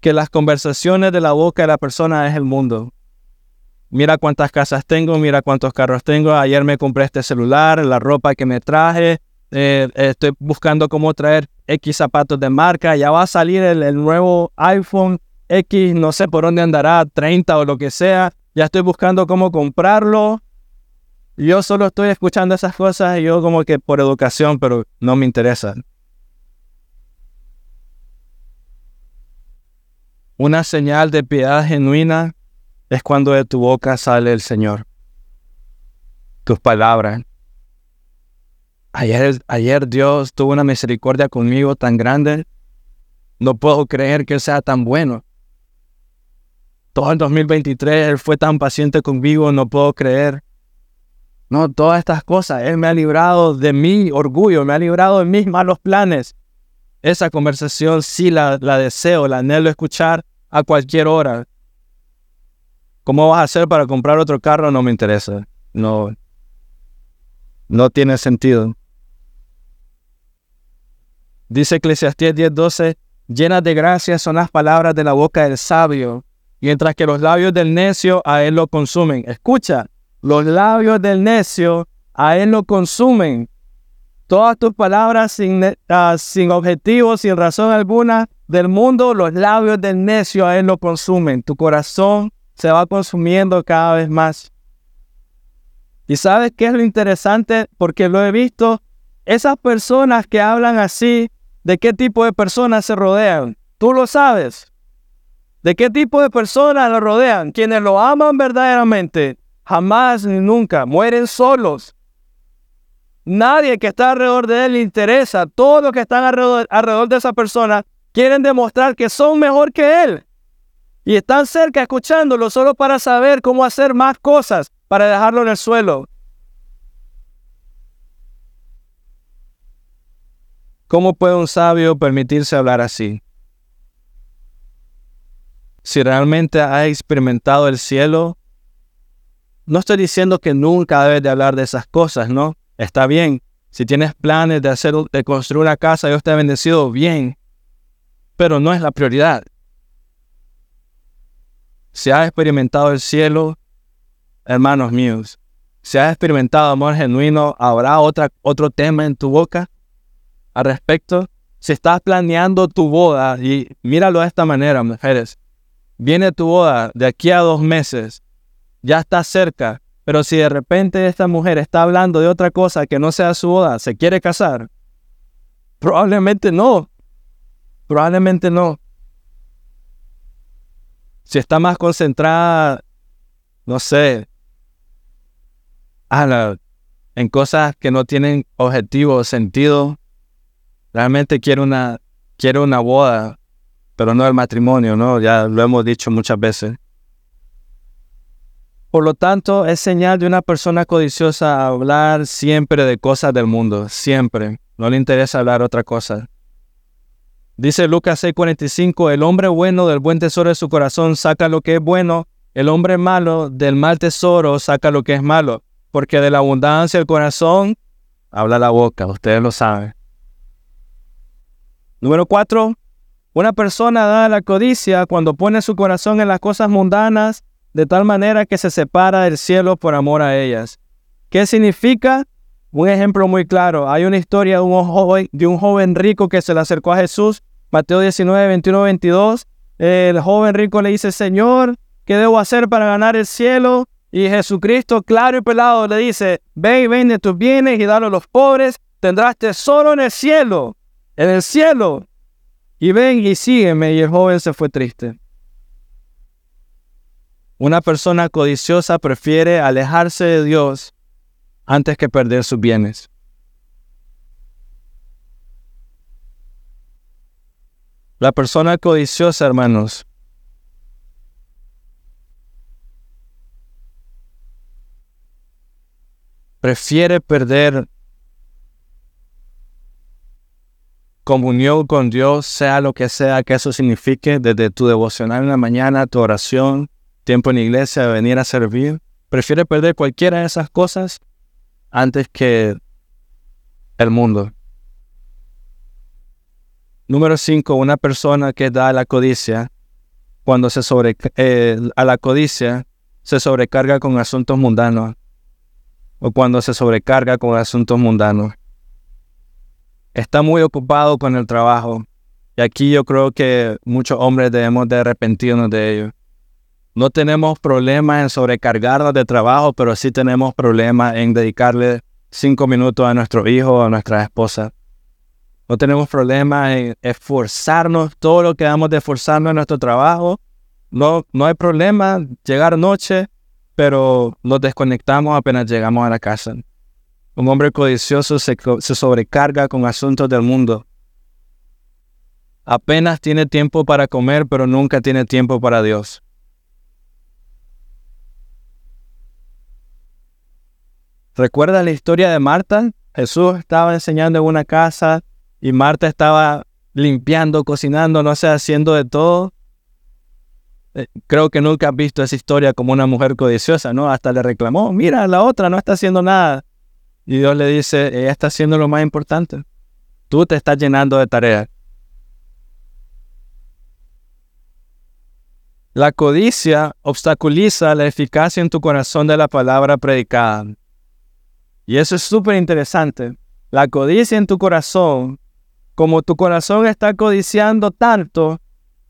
que las conversaciones de la boca de la persona es el mundo. Mira cuántas casas tengo, mira cuántos carros tengo. Ayer me compré este celular, la ropa que me traje. Eh, estoy buscando cómo traer X zapatos de marca. Ya va a salir el, nuevo iPhone X, no sé por dónde andará, 30 o lo que sea. Ya estoy buscando cómo comprarlo yo solo estoy escuchando esas cosas y yo como que por educación, pero no me interesa. Una señal de piedad genuina es cuando de tu boca sale el Señor. Tus palabras. Ayer, ayer Dios tuvo una misericordia conmigo tan grande. No puedo creer que sea tan bueno. Todo el 2023 Él fue tan paciente conmigo, no puedo creer. No, todas estas cosas. Él me ha librado de mi orgullo, me ha librado de mis malos planes. Esa conversación sí la, la deseo, la anhelo escuchar a cualquier hora. ¿Cómo vas a hacer para comprar otro carro? No me interesa. No, no tiene sentido. Dice Eclesiastés 10:12, llenas de gracia son las palabras de la boca del sabio, mientras que los labios del necio a él lo consumen. Escucha, los labios del necio a él lo consumen. Todas tus palabras sin, uh, sin objetivo, sin razón alguna del mundo, los labios del necio a él lo consumen. Tu corazón se va consumiendo cada vez más. ¿Y sabes qué es lo interesante? Porque lo he visto. Esas personas que hablan así, ¿de qué tipo de personas se rodean? Tú lo sabes. ¿De qué tipo de personas lo rodean? Quienes lo aman verdaderamente, jamás ni nunca mueren solos. Nadie que está alrededor de él le interesa. Todos los que están alrededor, alrededor de esa persona quieren demostrar que son mejor que él. Y están cerca escuchándolo solo para saber cómo hacer más cosas para dejarlo en el suelo. ¿Cómo puede un sabio permitirse hablar así? Si realmente ha experimentado el cielo, no estoy diciendo que nunca debes de hablar de esas cosas, ¿no? Está bien. Si tienes planes de hacer, de construir una casa, Dios te ha bendecido bien. Pero no es la prioridad. Si has experimentado el cielo, hermanos míos, si has experimentado amor genuino, ¿habrá otra, otro tema en tu boca al respecto? Si estás planeando tu boda, y míralo de esta manera, mujeres, viene tu boda de aquí a dos meses, ya está cerca, pero si de repente esta mujer está hablando de otra cosa que no sea su boda, ¿se quiere casar? Probablemente no. Probablemente no. Si está más concentrada, no sé, en cosas que no tienen objetivo o sentido, realmente quiere una, quiere una boda, pero no el matrimonio, ¿no? Ya lo hemos dicho muchas veces. Por lo tanto, es señal de una persona codiciosa hablar siempre de cosas del mundo, siempre. No le interesa hablar otra cosa. Dice Lucas 6:45, el hombre bueno del buen tesoro de su corazón saca lo que es bueno, el hombre malo del mal tesoro saca lo que es malo, porque de la abundancia del corazón habla la boca, ustedes lo saben. Número 4, una persona da la codicia cuando pone su corazón en las cosas mundanas de tal manera que se separa del cielo por amor a ellas. ¿Qué significa? Un ejemplo muy claro. Hay una historia de un joven, de un joven rico que se le acercó a Jesús. Mateo 19, 21, 22. El joven rico le dice, Señor, ¿qué debo hacer para ganar el cielo? Y Jesucristo, claro y pelado, le dice, ve y vende tus bienes y dalo a los pobres, tendrás tesoro en el cielo, en el cielo. Y ven y sígueme. Y el joven se fue triste. Una persona codiciosa prefiere alejarse de Dios antes que perder sus bienes. La persona codiciosa, hermanos, prefiere perder comunión con Dios, sea lo que sea que eso signifique, desde tu devocional en la mañana, tu oración, tiempo en iglesia, venir a servir, prefiere perder cualquiera de esas cosas antes que el mundo. Número 5. Una persona que da a la codicia, cuando se eh, a la codicia se sobrecarga con asuntos mundanos o cuando se sobrecarga con asuntos mundanos. Está muy ocupado con el trabajo y aquí yo creo que muchos hombres debemos de arrepentirnos de ello. No tenemos problemas en sobrecargarnos de trabajo, pero sí tenemos problemas en dedicarle cinco minutos a nuestro hijo o a nuestra esposa. No tenemos problemas en esforzarnos todo lo que damos de esforzarnos en nuestro trabajo, no, no hay problema llegar noche, pero nos desconectamos apenas llegamos a la casa. Un hombre codicioso se, sobrecarga con asuntos del mundo. Apenas tiene tiempo para comer, pero nunca tiene tiempo para Dios. ¿Recuerda la historia de Marta? Jesús estaba enseñando en una casa y Marta estaba limpiando, cocinando, no sé, haciendo de todo. Eh, creo que nunca has visto esa historia como una mujer codiciosa, ¿no? Hasta le reclamó, mira, la otra no está haciendo nada. Y Dios le dice, ella está haciendo lo más importante. Tú te estás llenando de tareas. La codicia obstaculiza la eficacia en tu corazón de la palabra predicada. Y eso es súper interesante. La codicia en tu corazón, como tu corazón está codiciando tanto,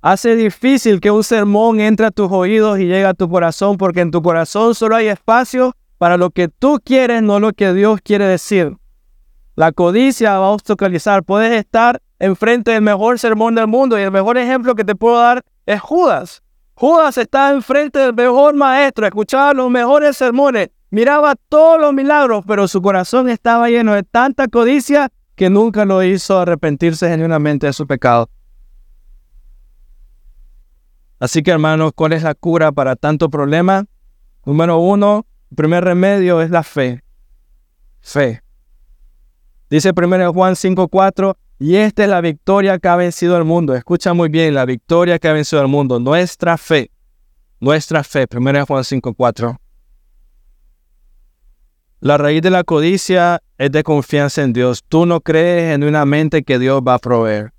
hace difícil que un sermón entre a tus oídos y llegue a tu corazón, porque en tu corazón solo hay espacio para lo que tú quieres, no lo que Dios quiere decir. La codicia va a obstaculizar. Puedes estar enfrente del mejor sermón del mundo y el mejor ejemplo que te puedo dar es Judas. Judas estaba enfrente del mejor maestro, escuchaba los mejores sermones, miraba todos los milagros, pero su corazón estaba lleno de tanta codicia que nunca lo hizo arrepentirse genuinamente de su pecado. Así que hermanos, ¿cuál es la cura para tanto problema? Número uno, el primer remedio es la fe. Fe. Dice 1 Juan 5:4, y esta es la victoria que ha vencido el mundo. Escucha muy bien, la victoria que ha vencido el mundo. Nuestra fe. Nuestra fe. 1 Juan 5.4. La raíz de la codicia es de confianza en Dios. Tú no crees genuinamente que Dios va a proveer.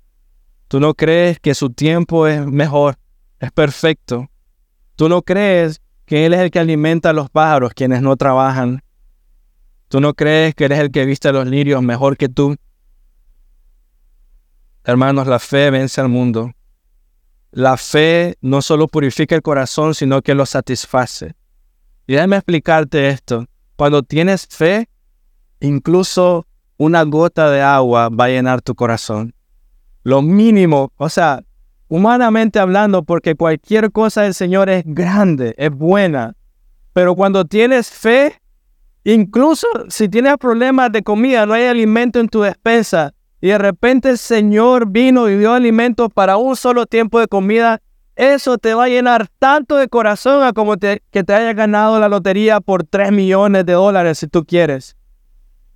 Tú no crees que su tiempo es mejor, es perfecto. Tú no crees que Él es el que alimenta a los pájaros, quienes no trabajan. Tú no crees que Él es el que viste los lirios mejor que tú. Hermanos, la fe vence al mundo. La fe no solo purifica el corazón, sino que lo satisface. Y déjame explicarte esto. Cuando tienes fe, incluso una gota de agua va a llenar tu corazón. Lo mínimo, o sea, humanamente hablando, porque cualquier cosa del Señor es grande, es buena. Pero cuando tienes fe, incluso si tienes problemas de comida, no hay alimento en tu despensa, y de repente el Señor vino y dio alimentos para un solo tiempo de comida, eso te va a llenar tanto de corazón a como que te haya ganado la lotería por 3 millones de dólares si tú quieres.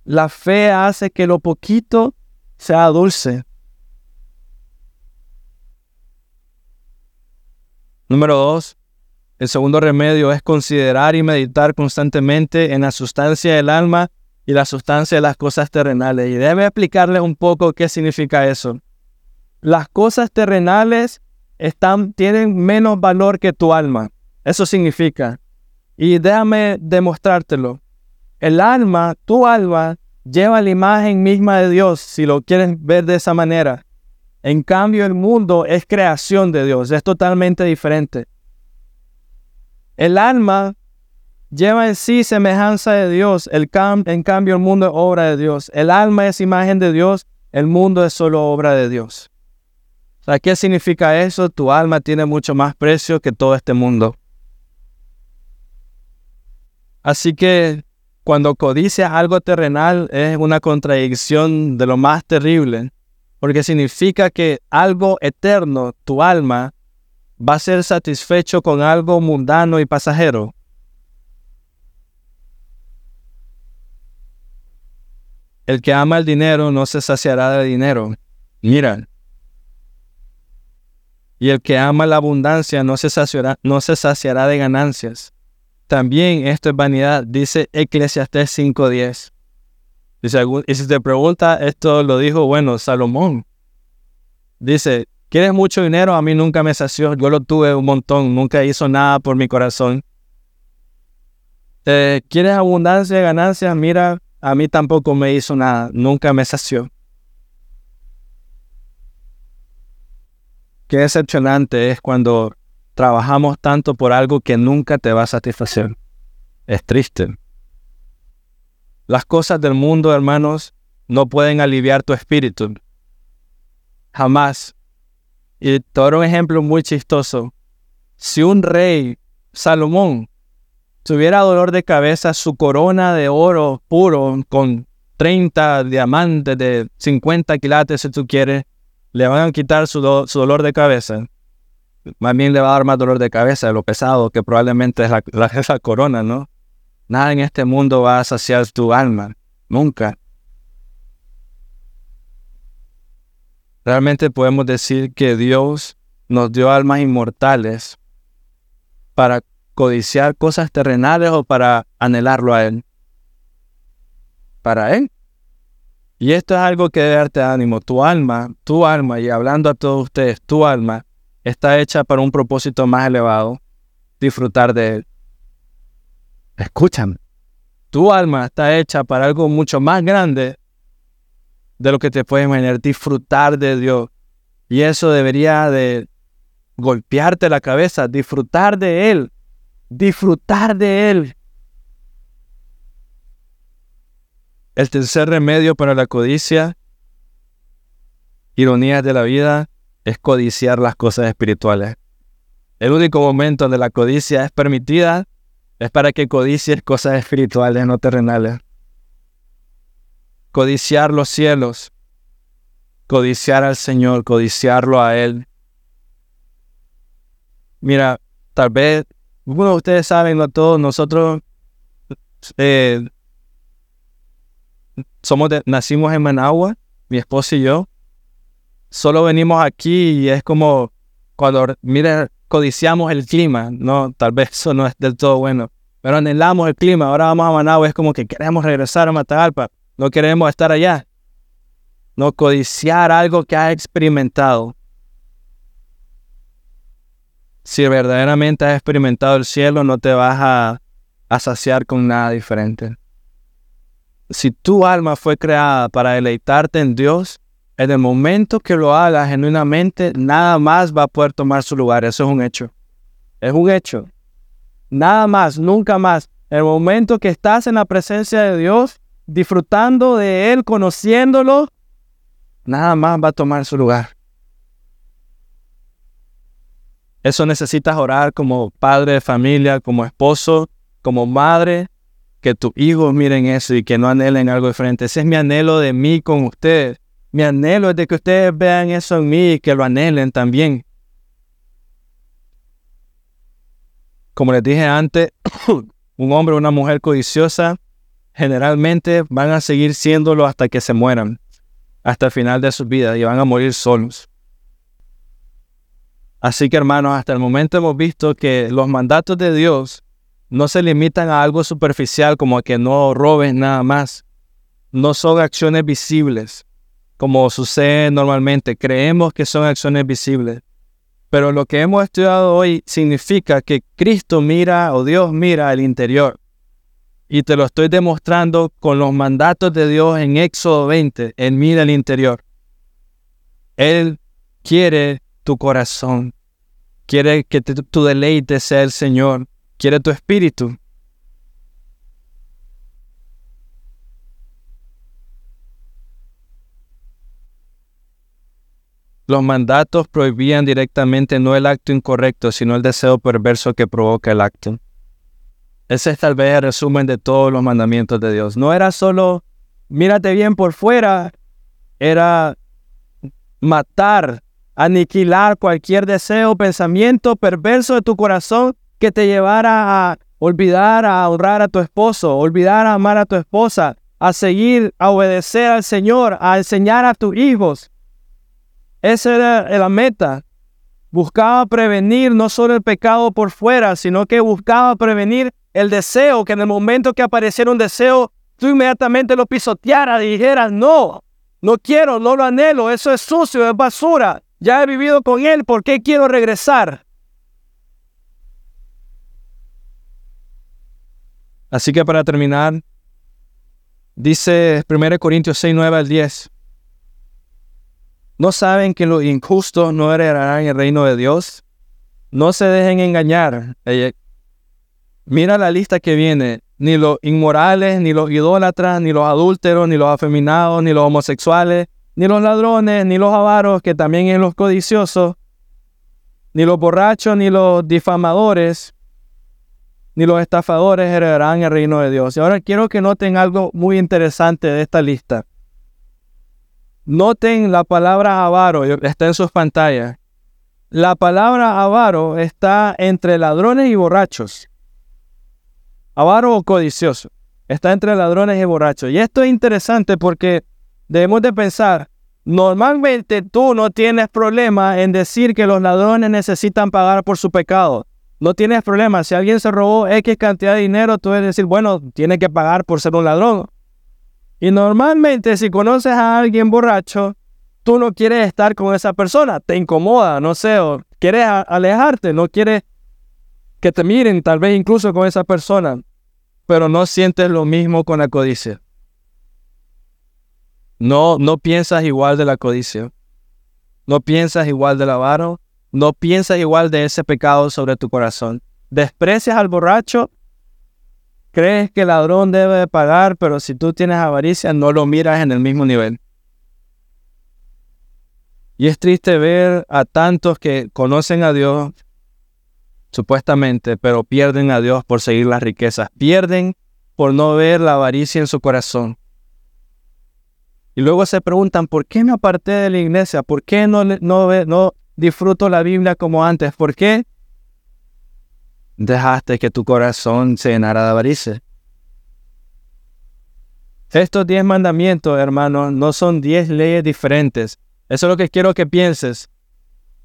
La fe hace que lo poquito sea dulce. Número dos, el segundo remedio es considerar y meditar constantemente en la sustancia del alma y la sustancia de las cosas terrenales. Y debe explicarles un poco qué significa eso. Las cosas terrenales tienen menos valor que tu alma. Eso significa. Y déjame demostrártelo. El alma, tu alma, lleva la imagen misma de Dios, si lo quieren ver de esa manera. En cambio, el mundo es creación de Dios, es totalmente diferente. El alma lleva en sí semejanza de Dios. El en cambio, el mundo es obra de Dios. El alma es imagen de Dios. El mundo es solo obra de Dios. ¿qué significa eso? Tu alma tiene mucho más precio que todo este mundo. Así que cuando codicias algo terrenal es una contradicción de lo más terrible, porque significa que algo eterno, tu alma, va a ser satisfecho con algo mundano y pasajero. El que ama el dinero no se saciará de dinero. Mira. Y el que ama la abundancia no se saciará, no se saciará de ganancias. También esto es vanidad, dice Eclesiastés 5.10. Y si te pregunta, esto lo dijo, bueno, Salomón. Dice, ¿quieres mucho dinero? A mí nunca me sació, yo lo tuve un montón, nunca hizo nada por mi corazón. Eh, ¿Quieres abundancia de ganancias? Mira, a mí tampoco me hizo nada, nunca me sació. Qué decepcionante es cuando trabajamos tanto por algo que nunca te va a satisfacer. Es triste. Las cosas del mundo, hermanos, no pueden aliviar tu espíritu. Jamás. Y te un ejemplo muy chistoso. si un rey, Salomón, tuviera dolor de cabeza, su corona de oro puro con 30 diamantes de 50 quilates, si tú quieres, le van a quitar su, dolor de cabeza. Más bien le va a dar más dolor de cabeza de lo pesado que probablemente es la corona, ¿no? Nada en este mundo va a saciar tu alma. Nunca. Realmente podemos decir que Dios nos dio almas inmortales para codiciar cosas terrenales o para anhelarlo a Él. Para Él. Y esto es algo que debe darte ánimo. Tu alma, tu alma, y hablando a todos ustedes, tu alma está hecha para un propósito más elevado, disfrutar de Él. Escúchame. Tu alma está hecha para algo mucho más grande de lo que te puedes imaginar, disfrutar de Dios. Y eso debería de golpearte la cabeza, disfrutar de Él, disfrutar de Él. El tercer remedio para la codicia, ironías de la vida, es codiciar las cosas espirituales. El único momento donde la codicia es permitida es para que codicies cosas espirituales, no terrenales. Codiciar los cielos, codiciar al Señor, codiciarlo a Él. Mira, tal vez, bueno, ustedes saben, no todos nosotros eh, somos nacimos en Managua, mi esposo y yo. Solo venimos aquí y es como cuando, mire, codiciamos el clima, ¿no? Tal vez eso no es del todo bueno, pero anhelamos el clima. Ahora vamos a Managua, es como que queremos regresar a Matagalpa, no queremos estar allá. No codiciar algo que has experimentado. Si verdaderamente has experimentado el cielo, no te vas a, a saciar con nada diferente si tu alma fue creada para deleitarte en Dios, en el momento que lo hagas genuinamente, nada más va a poder tomar su lugar. Eso es un hecho. Es un hecho. Nada más, nunca más. En el momento que estás en la presencia de Dios, disfrutando de Él, conociéndolo, nada más va a tomar su lugar. Eso necesitas orar como padre de familia, como esposo, como madre, que tus hijos miren eso y que no anhelen algo diferente. Ese es mi anhelo de mí con ustedes. Mi anhelo es de que ustedes vean eso en mí y que lo anhelen también. Como les dije antes, un hombre o una mujer codiciosa generalmente van a seguir siéndolo hasta que se mueran, hasta el final de sus vidas y van a morir solos. Así que hermanos, hasta el momento hemos visto que los mandatos de Dios no se limitan a algo superficial como a que no robes nada más. No son acciones visibles, como sucede normalmente. Creemos que son acciones visibles. Pero lo que hemos estudiado hoy significa que Cristo mira o Dios mira al interior. Y te lo estoy demostrando con los mandatos de Dios en Éxodo 20. Él mira al interior. Él quiere tu corazón. Quiere que tu deleite sea el Señor quiere tu espíritu. Los mandatos prohibían directamente no el acto incorrecto, sino el deseo perverso que provoca el acto. Ese es tal vez el resumen de todos los mandamientos de Dios. No era solo mírate bien por fuera, era matar, aniquilar cualquier deseo, pensamiento perverso de tu corazón que te llevara a olvidar a honrar a tu esposo, olvidar a amar a tu esposa, a seguir, a obedecer al Señor, a enseñar a tus hijos. Esa era la meta. Buscaba prevenir no solo el pecado por fuera, sino que buscaba prevenir el deseo, que en el momento que apareciera un deseo, tú inmediatamente lo pisotearas y dijeras, no, no quiero, no lo anhelo, eso es sucio, es basura, ya he vivido con él, ¿por qué quiero regresar? Así que para terminar, dice 1 Corintios 6, 9 al 10. ¿No saben que los injustos no heredarán el reino de Dios? No se dejen engañar. Mira la lista que viene. Ni los inmorales, ni los idólatras, ni los adúlteros, ni los afeminados, ni los homosexuales, ni los ladrones, ni los avaros, que también es los codiciosos, Ni los borrachos, ni los difamadores, ni los estafadores heredarán el reino de Dios. Y ahora quiero que noten algo muy interesante de esta lista. Noten la palabra avaro, está en sus pantallas. La palabra avaro está entre ladrones y borrachos. Avaro o codicioso. Está entre ladrones y borrachos. Y esto es interesante porque debemos de pensar, normalmente tú no tienes problema en decir que los ladrones necesitan pagar por su pecado. No tienes problema. Si alguien se robó X cantidad de dinero, tú debes decir, bueno, tiene que pagar por ser un ladrón. Y normalmente si conoces a alguien borracho, tú no quieres estar con esa persona, te incomoda, no sé, o quieres alejarte, no quieres que te miren, tal vez incluso con esa persona, pero no sientes lo mismo con la codicia. No, no piensas igual de la codicia. No piensas igual del avaro. No piensas igual de ese pecado sobre tu corazón. Desprecias al borracho Crees que el ladrón debe de pagar, pero si tú tienes avaricia no lo miras en el mismo nivel. Y es triste ver a tantos que conocen a Dios, supuestamente, pero pierden a Dios por seguir las riquezas. Pierden por no ver la avaricia en su corazón. Y luego se preguntan, ¿por qué me aparté de la iglesia? ¿Por qué no, no disfruto la Biblia como antes? ¿Por qué dejaste que tu corazón se llenara de avaricia. Estos diez mandamientos, hermanos, no son diez leyes diferentes. Eso es lo que quiero que pienses.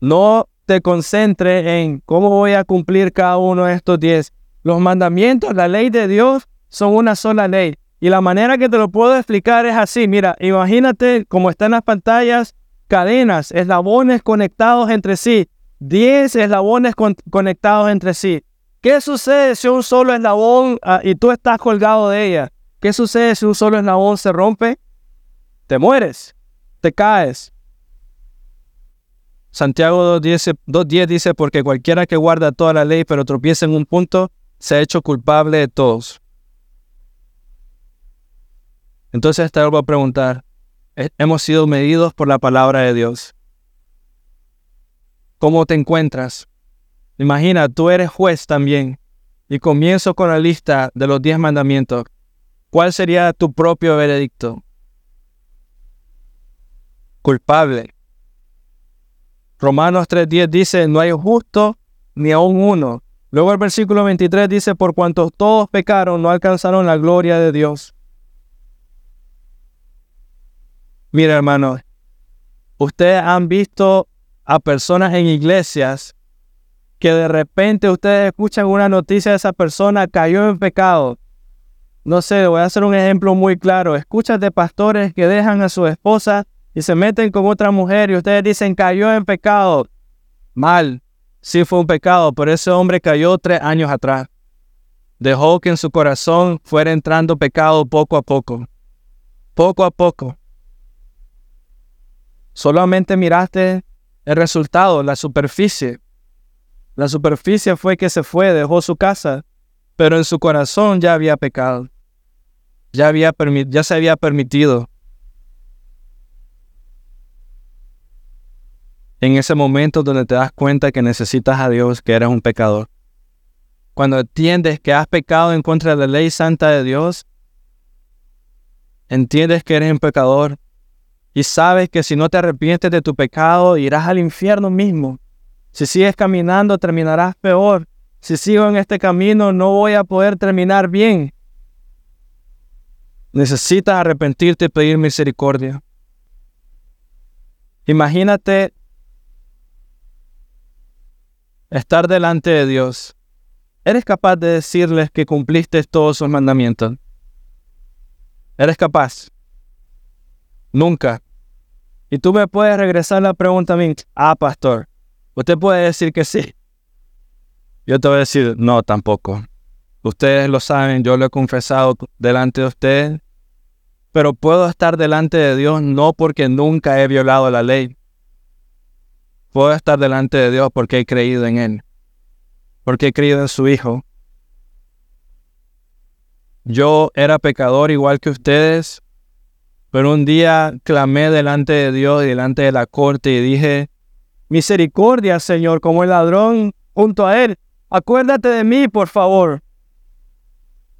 No te concentres en cómo voy a cumplir cada uno de estos diez. Los mandamientos, la ley de Dios, son una sola ley. Y la manera que te lo puedo explicar es así. Mira, imagínate como están las pantallas, cadenas, eslabones conectados entre sí. Diez eslabones conectados entre sí. ¿Qué sucede si un solo eslabón ah, y tú estás colgado de ella? ¿Qué sucede si un solo eslabón se rompe? Te mueres, te caes. Santiago 2.10 dice, porque cualquiera que guarda toda la ley pero tropieza en un punto, se ha hecho culpable de todos. Entonces te vuelvo a preguntar, ¿hemos sido medidos por la palabra de Dios? ¿Cómo te encuentras? Imagina, tú eres juez también y comienzo con la lista de los diez mandamientos. ¿Cuál sería tu propio veredicto? Culpable. Romanos 3.10 dice, no hay justo ni aún uno. Luego el versículo 23 dice, por cuanto todos pecaron, no alcanzaron la gloria de Dios. Mira hermano, ustedes han visto a personas en iglesias que de repente ustedes escuchan una noticia de esa persona cayó en pecado. No sé, voy a hacer un ejemplo muy claro. Escuchas de pastores que dejan a su esposa y se meten con otra mujer y ustedes dicen cayó en pecado. Mal, sí fue un pecado, pero ese hombre cayó tres años atrás. Dejó que en su corazón fuera entrando pecado poco a poco. Poco a poco. Solamente miraste el resultado, la superficie. La superficie fue que se fue, dejó su casa, pero en su corazón ya había pecado. Ya, había ya se había permitido. En ese momento donde te das cuenta que necesitas a Dios, que eres un pecador. Cuando entiendes que has pecado en contra de la ley santa de Dios, entiendes que eres un pecador y sabes que si no te arrepientes de tu pecado, irás al infierno mismo. Si sigues caminando, terminarás peor. Si sigo en este camino, no voy a poder terminar bien. Necesitas arrepentirte y pedir misericordia. Imagínate estar delante de Dios. ¿Eres capaz de decirles que cumpliste todos sus mandamientos? ¿Eres capaz? Nunca. Y tú me puedes regresar la pregunta a mí. Ah, pastor, Usted puede decir que sí. Yo te voy a decir, no, tampoco. Ustedes lo saben, yo lo he confesado delante de ustedes, pero puedo estar delante de Dios no porque nunca he violado la ley. Puedo estar delante de Dios porque he creído en Él, porque he creído en su Hijo. Yo era pecador igual que ustedes, pero un día clamé delante de Dios y delante de la corte y dije, misericordia, Señor, como el ladrón junto a él. Acuérdate de mí, por favor.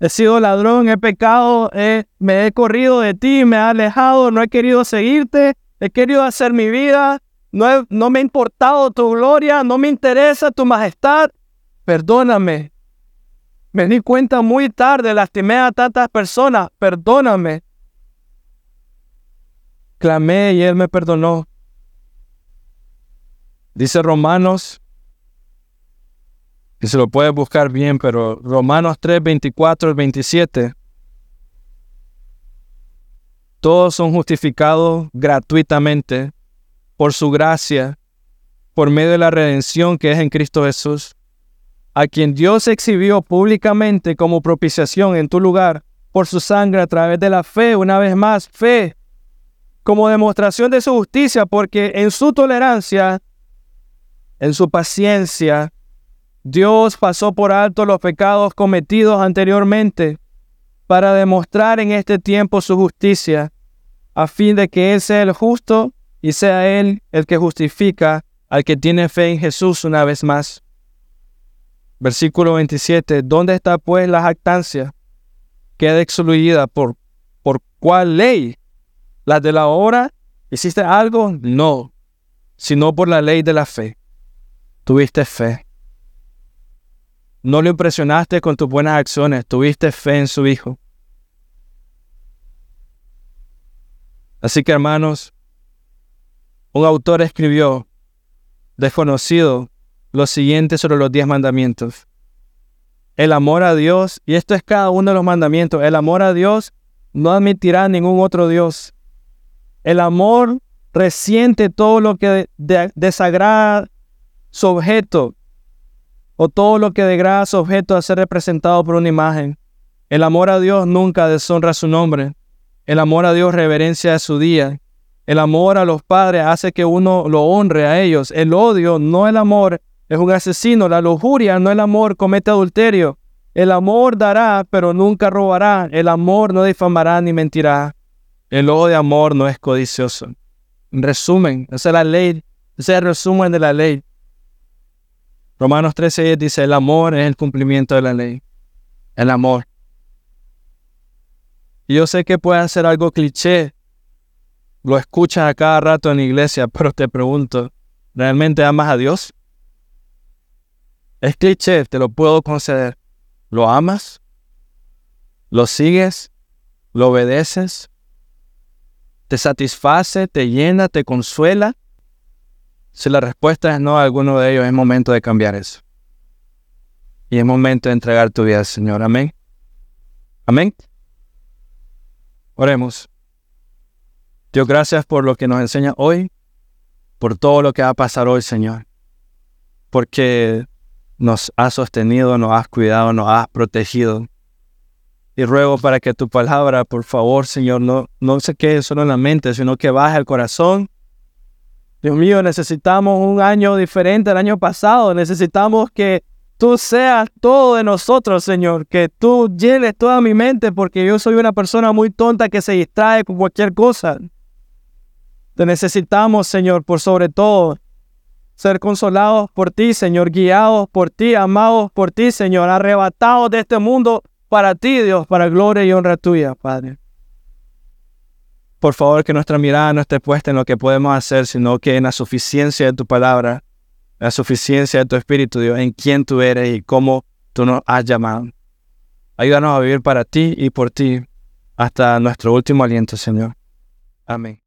He sido ladrón, he pecado, me he corrido de ti, me he alejado, no he querido seguirte, he querido hacer mi vida, no, no me ha importado tu gloria, no me interesa tu majestad. Perdóname. Me di cuenta muy tarde, lastimé a tantas personas, perdóname. Clamé y Él me perdonó. Dice Romanos, que se lo puede buscar bien, pero Romanos 3, 24 27. Todos son justificados gratuitamente por su gracia, por medio de la redención que es en Cristo Jesús, a quien Dios exhibió públicamente como propiciación en tu lugar por su sangre a través de la fe, una vez más, fe, como demostración de su justicia, porque en su tolerancia, en su paciencia, Dios pasó por alto los pecados cometidos anteriormente para demostrar en este tiempo su justicia, a fin de que Él sea el justo y sea Él el que justifica al que tiene fe en Jesús una vez más. Versículo 27. ¿Dónde está pues la jactancia? Queda excluida por, por cuál ley? ¿La de la hora? ¿Hiciste algo? No, sino por la ley de la fe. Tuviste fe. No lo impresionaste con tus buenas acciones, tuviste fe en su Hijo. Así que hermanos, un autor escribió, desconocido, lo siguiente sobre los diez mandamientos. El amor a Dios, y esto es cada uno de los mandamientos, el amor a Dios no admitirá ningún otro Dios. El amor resiente todo lo que desagrada su objeto, o todo lo que degrada su objeto a ser representado por una imagen. El amor a Dios nunca deshonra su nombre. El amor a Dios reverencia su día. El amor a los padres hace que uno lo honre a ellos. El odio, no el amor, es un asesino. La lujuria, no el amor, comete adulterio. El amor dará, pero nunca robará. El amor no difamará ni mentirá. El odio de amor no es codicioso. En resumen, esa es la ley, ese es el resumen de la ley. Romanos 13 dice, el amor es el cumplimiento de la ley. El amor. Y yo sé que puede ser algo cliché. Lo escuchas a cada rato en la iglesia, pero te pregunto, ¿realmente amas a Dios? Es cliché, te lo puedo conceder. ¿Lo amas? ¿Lo sigues? ¿Lo obedeces? ¿Te satisface? ¿Te llena? ¿Te consuela? Si la respuesta es no a alguno de ellos, es momento de cambiar eso. Y es momento de entregar tu vida Señor. Amén. Amén. Oremos. Dios, gracias por lo que nos enseña hoy, por todo lo que va a pasar hoy, Señor. Porque nos has sostenido, nos has cuidado, nos has protegido. Y ruego para que tu palabra, por favor, Señor, no, no se quede solo en la mente, sino que baje al corazón Dios mío, necesitamos un año diferente al año pasado. Necesitamos que tú seas todo de nosotros, Señor. Que tú llenes toda mi mente porque yo soy una persona muy tonta que se distrae con cualquier cosa. Te necesitamos, Señor, por sobre todo ser consolados por ti, Señor, guiados por ti, amados por ti, Señor, arrebatados de este mundo para ti, Dios, para gloria y honra tuya, Padre. Por favor, que nuestra mirada no esté puesta en lo que podemos hacer, sino que en la suficiencia de tu palabra, la suficiencia de tu Espíritu, Dios, en quién tú eres y cómo tú nos has llamado. Ayúdanos a vivir para ti y por ti hasta nuestro último aliento, Señor. Amén.